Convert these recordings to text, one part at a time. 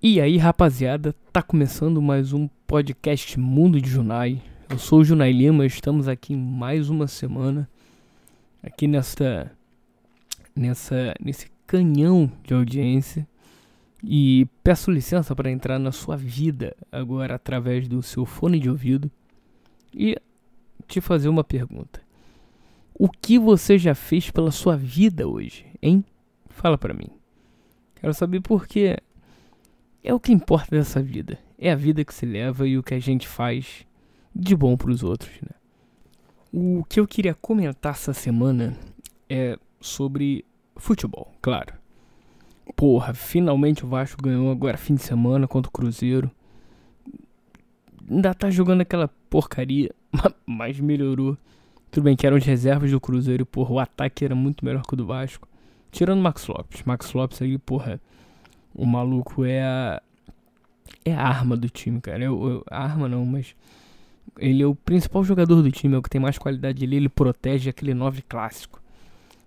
E aí, rapaziada, tá começando mais um podcast Mundo de Junai. Eu sou o Junai Lima, estamos aqui mais uma semana aqui nesta nessa nesse canhão de audiência e peço licença para entrar na sua vida agora através do seu fone de ouvido e te fazer uma pergunta. O que você já fez pela sua vida hoje, hein? Fala para mim. Quero saber por quê é o que importa dessa vida. É a vida que se leva e o que a gente faz de bom para os outros, né? O que eu queria comentar essa semana é sobre futebol, claro. Porra, finalmente o Vasco ganhou agora fim de semana contra o Cruzeiro. Ainda tá jogando aquela porcaria, mas melhorou. Tudo bem que eram as reservas do Cruzeiro, porra, o ataque era muito melhor que o do Vasco. Tirando o Max Lopes. Max Lopes aí, porra, o maluco é a. É a arma do time, cara. Eu, eu, a arma não, mas. Ele é o principal jogador do time, é o que tem mais qualidade ali. Ele protege aquele 9 clássico.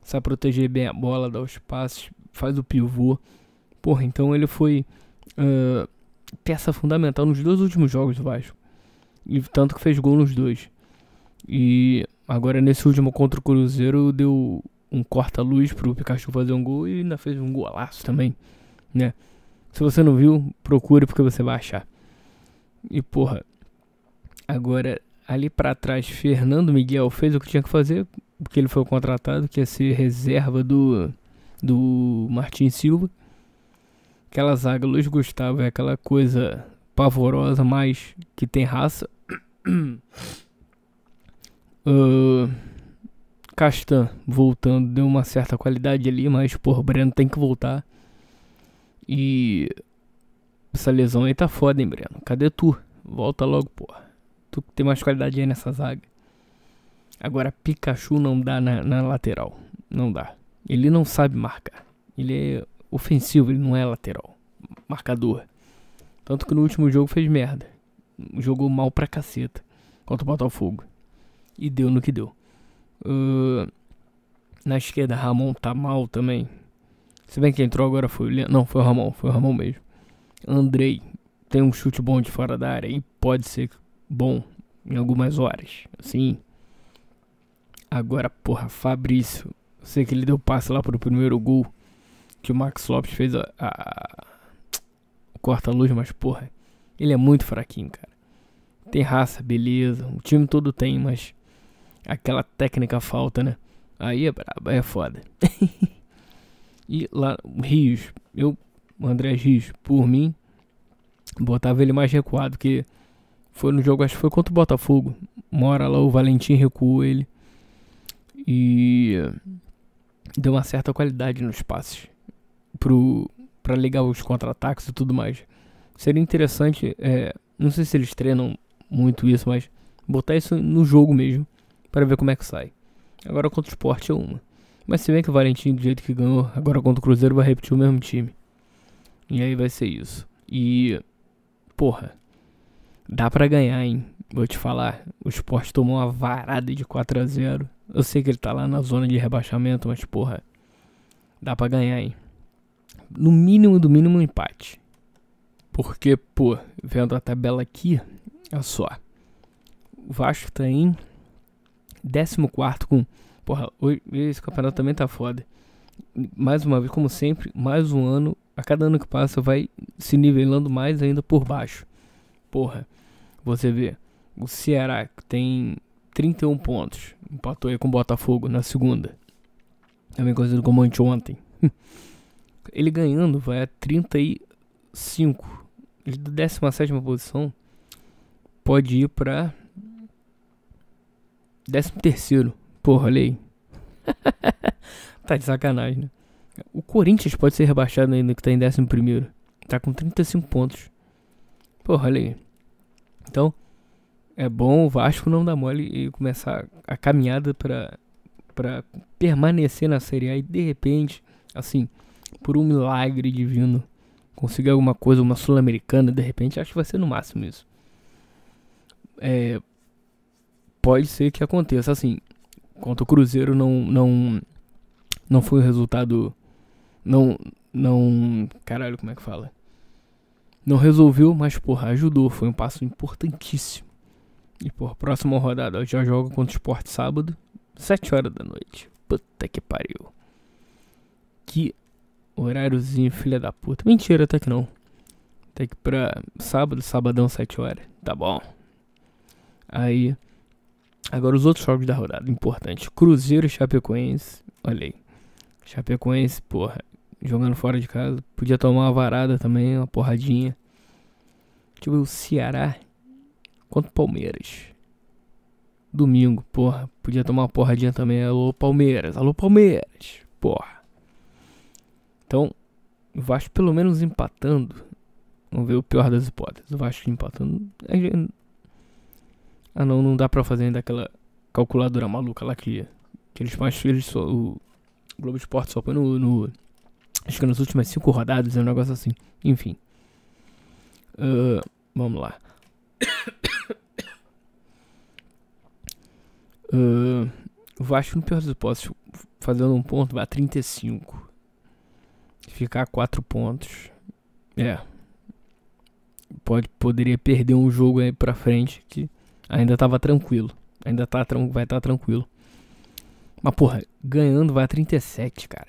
Sabe proteger bem a bola, dar os passes, faz o pivô. Porra, então ele foi uh, peça fundamental nos dois últimos jogos do Vasco. E tanto que fez gol nos dois. E agora nesse último contra o Cruzeiro deu um corta-luz pro Pikachu fazer um gol e ainda fez um golaço também né? Se você não viu, procure porque você vai achar. E porra, agora ali para trás, Fernando Miguel fez o que tinha que fazer, porque ele foi contratado, que ia ser reserva do do Martin Silva. Aquela zaga Luiz Gustavo é aquela coisa pavorosa, mas que tem raça. uh, Castan voltando deu uma certa qualidade ali, mas porra, Breno tem que voltar. E essa lesão aí tá foda, hein, Breno? Cadê tu? Volta logo, porra. Tu tem mais qualidade aí nessa zaga. Agora, Pikachu não dá na, na lateral. Não dá. Ele não sabe marcar. Ele é ofensivo, ele não é lateral. Marcador. Tanto que no último jogo fez merda. Jogou mal pra caceta. Contra o Botafogo. E deu no que deu. Uh, na esquerda, Ramon tá mal também. Se bem que entrou agora foi o Leandro. Não, foi o Ramon, foi o Ramon mesmo. Andrei tem um chute bom de fora da área e pode ser bom em algumas horas. Assim. Agora, porra, Fabrício. Sei que ele deu passe lá pro primeiro gol. Que o Max Lopes fez a. a corta-luz, mas porra. Ele é muito fraquinho, cara. Tem raça, beleza. O time todo tem, mas. Aquela técnica falta, né? Aí é brabo, aí é foda. E lá, Rios, eu, André Rios, por mim, botava ele mais recuado, que foi no jogo, acho que foi contra o Botafogo. Mora lá, o Valentim recuou ele. E deu uma certa qualidade nos passes pro, pra ligar os contra-ataques e tudo mais. Seria interessante, é, não sei se eles treinam muito isso, mas botar isso no jogo mesmo, para ver como é que sai. Agora contra o esporte é uma. Mas se bem que o Valentim, do jeito que ganhou, agora contra o Cruzeiro vai repetir o mesmo time. E aí vai ser isso. E, porra, dá pra ganhar, hein? Vou te falar, o esporte tomou uma varada de 4 a 0 Eu sei que ele tá lá na zona de rebaixamento, mas, porra, dá pra ganhar, hein? No mínimo do mínimo um empate. Porque, pô, vendo a tabela aqui, olha só. O Vasco tá em 14 com Porra, esse campeonato também tá foda. Mais uma vez, como sempre, mais um ano. A cada ano que passa, vai se nivelando mais ainda por baixo. Porra, você vê. O Ceará tem 31 pontos. Empatou aí com o Botafogo na segunda. Também conhecido como anteontem. Ele ganhando vai a 35. Ele da 17 posição pode ir pra 13 terceiro. Porra, olha aí. tá de sacanagem, né? O Corinthians pode ser rebaixado ainda, que tá em 11 primeiro. Tá com 35 pontos. Porra, olha aí. Então, é bom o Vasco não dar mole e começar a caminhada para para permanecer na Série A e de repente, assim, por um milagre divino, conseguir alguma coisa, uma sul-americana, de repente, acho que vai ser no máximo isso. É, pode ser que aconteça assim contra o Cruzeiro não não não foi o resultado não não caralho como é que fala Não resolveu, mas porra, ajudou. Foi um passo importantíssimo. E porra, próxima rodada eu já jogo contra o Sport sábado, 7 horas da noite. Puta que pariu. Que horáriozinho, filha da puta. Mentira, até que não. Até que pra sábado, sabadão, 7 horas. Tá bom. Aí. Agora os outros jogos da rodada, importante. Cruzeiro e Chapecoense. Olha aí. Chapecoense, porra, jogando fora de casa. Podia tomar uma varada também, uma porradinha. Tipo, o Ceará contra o Palmeiras. Domingo, porra. Podia tomar uma porradinha também. Alô, Palmeiras. Alô, Palmeiras. Porra. Então, o Vasco pelo menos empatando. Vamos ver o pior das hipóteses. O Vasco empatando. Ah, não, não dá pra fazer ainda aquela calculadora maluca lá que, que eles mais. Eles só, o Globo Esporte só põe no, no. Acho que nas últimas cinco rodadas é um negócio assim. Enfim. Uh, vamos lá. Uh, o Vasco, no pior dos hipóteses, fazendo um ponto, vai a 35. Ficar 4 pontos. É. Pode, poderia perder um jogo aí pra frente que ainda tava tranquilo. Ainda tá, vai estar tá tranquilo. Mas, porra, ganhando vai a 37, cara.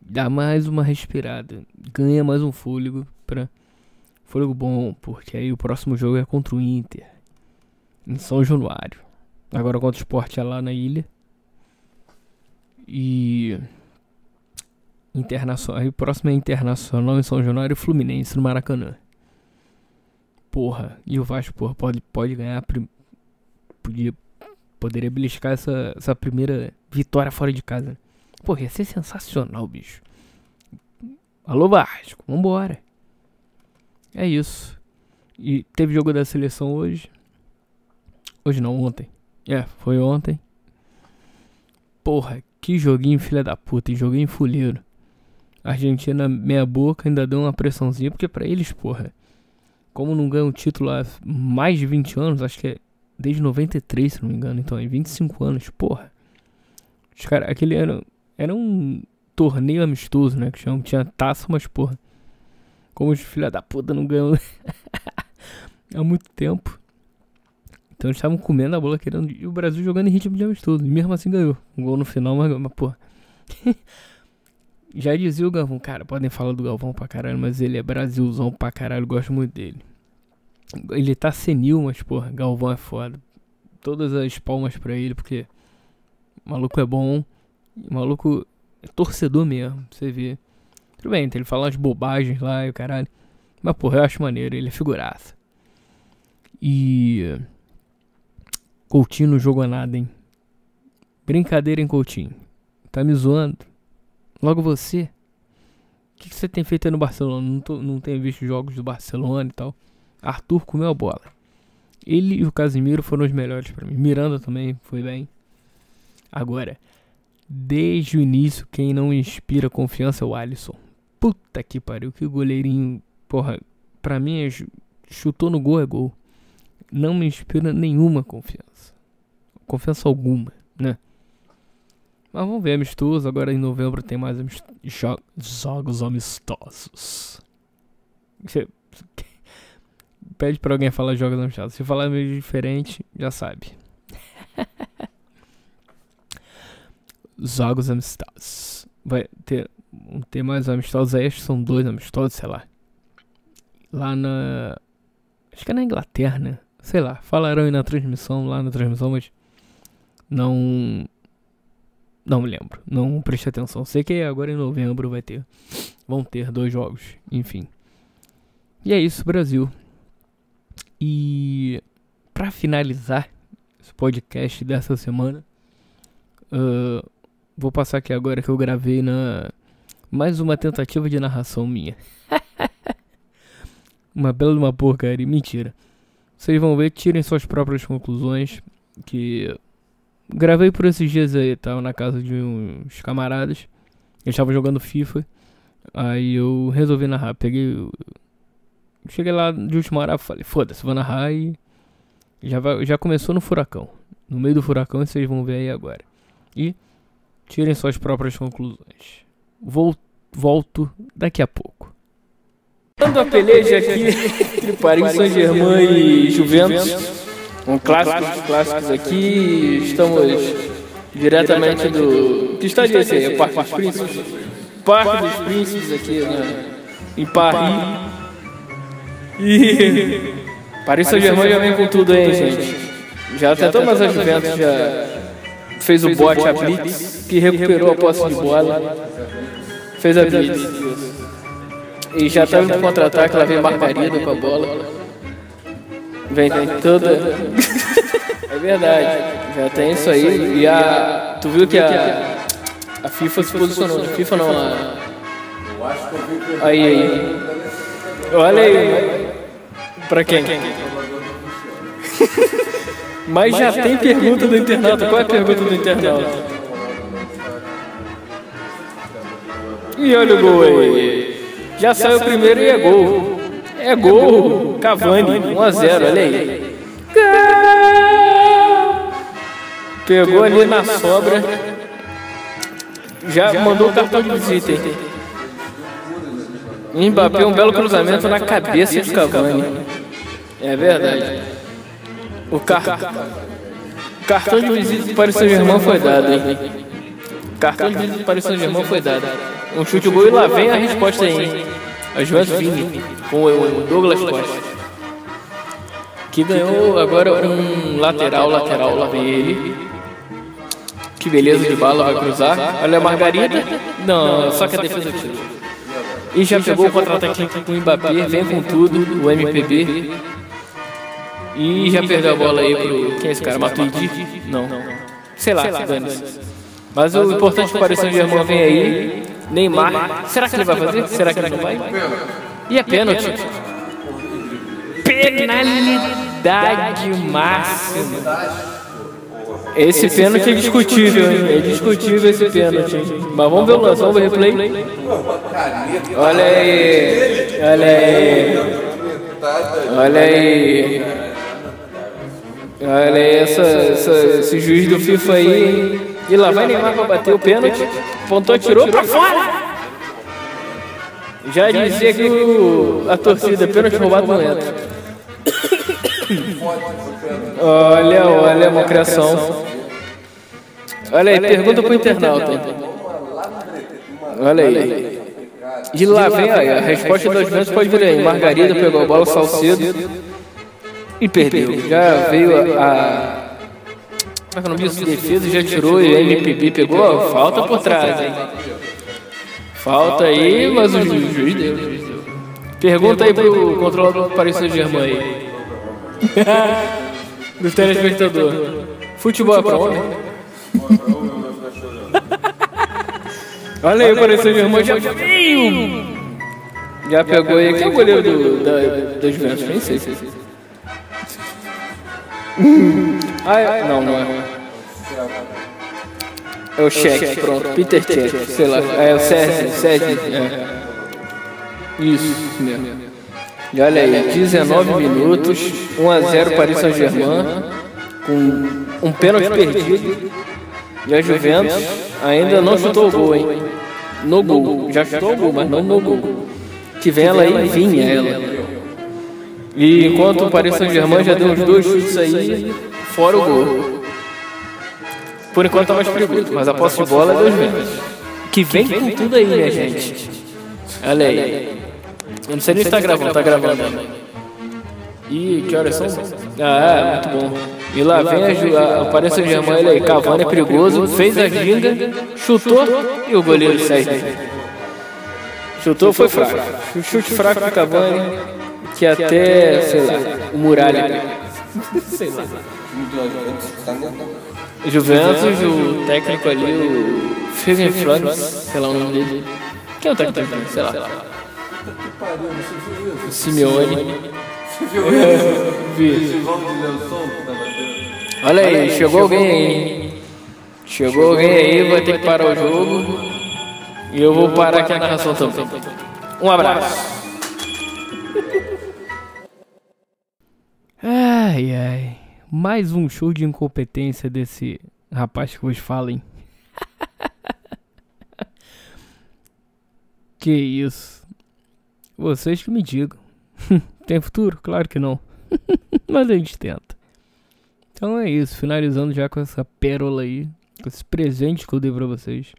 Dá mais uma respirada. Ganha mais um fôlego pra. Fôlego bom, porque aí o próximo jogo é contra o Inter. Em São Januário. Agora contra o esporte é lá na ilha. E. Internacional. Aí o próximo é Internacional em São Januário e Fluminense no Maracanã. Porra. E o Vasco, porra, pode, pode ganhar. Podia, poderia beliscar essa, essa primeira vitória fora de casa. Porra, ia ser sensacional, bicho. Alô, Vasco, vambora. É isso. E teve jogo da seleção hoje. Hoje não, ontem. É, foi ontem. Porra, que joguinho filha da puta, joguinho fuleiro. Argentina meia boca ainda deu uma pressãozinha, porque para eles, porra, como não ganham título há mais de 20 anos, acho que é desde 93, se não me engano, então, em 25 anos, porra. Os caras, aquele ano, era um torneio amistoso, né, que chama, tinha taça, mas porra, como os filha da puta não ganham há muito tempo. Então eles estavam comendo a bola querendo. E o Brasil jogando em ritmo de amistoso. E mesmo assim ganhou. Um gol no final, mas, mas pô. Já dizia o Galvão, cara, podem falar do Galvão pra caralho, mas ele é Brasilzão pra caralho, gosto muito dele. Ele tá senil, mas porra, Galvão é foda. Todas as palmas pra ele, porque o maluco é bom. O maluco é torcedor mesmo, você vê. Tudo bem, ele fala umas bobagens lá e o caralho. Mas porra, eu acho maneiro, ele é figuraça. E Coutinho não jogou nada, hein? Brincadeira, hein, Coutinho? Tá me zoando? Logo você? O que, que, você tem feito aí no Barcelona? Não, tô, não tenho visto jogos do Barcelona e tal. Arthur comeu a bola. Ele e o Casimiro foram os melhores para mim. Miranda também foi bem. Agora, desde o início, quem não inspira confiança é o Alisson. Puta que pariu, que goleirinho. Porra, pra mim, é chutou no gol é gol não me inspira nenhuma confiança. Confiança alguma, né? Mas vamos ver, amistoso. Agora em novembro tem mais jo jogos amistosos. Você pede pra alguém falar jogos amistosos. Se falar meio diferente, já sabe. jogos amistosos. Vai ter, ter mais amistosos aí, acho que são dois amistosos, sei lá. Lá na. Acho que é na Inglaterra, né? Sei lá, falaram aí na transmissão, lá na transmissão, mas não. Não me lembro, não preste atenção. Sei que agora em novembro vai ter. Vão ter dois jogos, enfim. E é isso, Brasil. E para finalizar esse podcast dessa semana, uh, vou passar aqui agora que eu gravei na mais uma tentativa de narração minha. uma bela uma porcaria, mentira. Vocês vão ver, tirem suas próprias conclusões. Que gravei por esses dias aí, tava na casa de uns camaradas. Eles estavam jogando FIFA. Aí eu resolvi narrar. Peguei. Cheguei lá de última hora falei, foda-se, vou narrar e. Já, vai, já começou no furacão. No meio do furacão vocês vão ver aí agora. E tirem suas próprias conclusões. Vou, volto daqui a pouco. tratando a peleja aqui entre Paris Saint-Germain e Juventus, um clássico dos clássicos aqui. Estamos diretamente do. Que estádio é esse aí? É Parque dos Príncipes? Parque dos Príncipes aqui né? em Paris. E. Paris Saint-Germain já vem com tudo aí, gente. Já tentou, mas a Juventus já fez o bote a Blitz, que recuperou a posse de bola. Fez a Blitz. E já tá no contra-ataque, lá vem Margarida com a bola. Vem, vem toda. é verdade. Já tem isso aí. E a. Tu viu que a. A FIFA se posicionou. A FIFA não, a. Aí, aí. Olha aí. Pra quem? Mas já tem pergunta do internauta. Qual é a pergunta do internauta? E olha o gol aí. Já saiu o primeiro e é gol. É gol. Cavani, 1 a 0 olha aí. Pegou ali na sobra. Já mandou o cartão de visita. Mbappé, um belo cruzamento na cabeça de Cavani. É verdade. O car... cartão de visita para o Saint-Germain foi dado, hein? Cartão de visita para o Saint-Germain foi dado. Um chute gol e lá vem a resposta aí. A Vini com o Douglas Costa. Que ganhou agora um lateral, lateral, lá vem ele. Que beleza de bala, vai cruzar. Olha a Margarida. Não, só que a defesa tirou. E já pegou o contra-ataque com o Mbappé, vem com tudo, o MPB. E já perdeu a bola aí pro. Quem é esse cara? Matuidi? Não. Sei lá, dane Mas o importante para o Paris Saint-Germain vem aí. Neymar. Será que ele vai fazer? Será que ele não vai? E é pênalti. Penalidade máxima. Esse pênalti é discutível, hein? É discutível esse pênalti. Mas vamos ver o lance, vamos ver o replay. Olha aí. Olha aí. Olha aí. Olha aí essa, essa, esse juiz do FIFA aí. E lá vai Neymar pra bater o pênalti. Pontou, tirou pra fora. Já dizia que o, a torcida, pênalti roubado não entra. Olha, olha a malcriação. Olha aí, pergunta pro internauta. Olha aí. De lá vem aí, a resposta dos ventos pode vir aí. Margarida pegou a bola, Salcedo e perdeu. Já veio a. Como é que é o nome disso? Defesa já tirou e a MPB pegou. Falta por trás, hein? Falta aí, mas o juiz deu. Pergunta aí pro controlador do Paris Saint-Germain aí. Do telespectador. Futebol é pra homem? Olha aí, o Paris Saint-Germain já veio! Já pegou aí. Quem é o goleiro do, da, da Juventus? Nem sei. Ah, é, não, não é. É o Cheque, pronto. Peter Cheque, sei lá. É o Sérgio, Sérgio. É. Isso mesmo. E olha aí, 19 minutos, 1 a 0 Paris Saint-Germain, com um pênalti perdido. E a Juventus ainda não chutou o gol, hein? No gol. Já chutou o gol, mas não no gol. Que vem ela aí, vinha ela. E enquanto o Paris Saint-Germain já deu uns dois chutes aí, fora o gol. Por enquanto tá mais perigoso, mas a posse de bola é dos Juventus. Que vem com tudo aí, minha gente. Olha aí. Eu não sei nem se tá gravando, tá gravando. Ih, que horas são? Ah, é, muito bom. E lá vem a, a, o Paris Saint-Germain, ele aí, Cavani é perigoso, fez a ginga, chutou e o goleiro sai. Chutou, foi fraco. Chute fraco do Cavani, que até, sei lá, o Muralha. sei lá. Juventus, o técnico ali, o Fergen Flores, sei lá o nome dele. Quem é o técnico? Sei lá. O Simeone. Olha aí, chegou alguém aí. Chegou alguém aí, vai ter que parar o jogo. E eu vou parar aqui a narração também. Um abraço. Ai, ai. Mais um show de incompetência desse rapaz que vos fala, hein? que isso. Vocês que me digam. Tem futuro? Claro que não. Mas a gente tenta. Então é isso, finalizando já com essa pérola aí, com esse presente que eu dei pra vocês.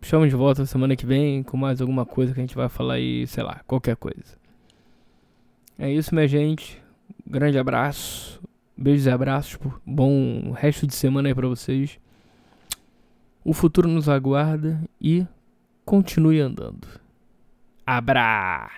Chamo de volta semana que vem com mais alguma coisa que a gente vai falar aí, sei lá, qualquer coisa. É isso, minha gente. Grande abraço. Beijos e abraços. Bom resto de semana aí pra vocês. O futuro nos aguarda e continue andando. Abra!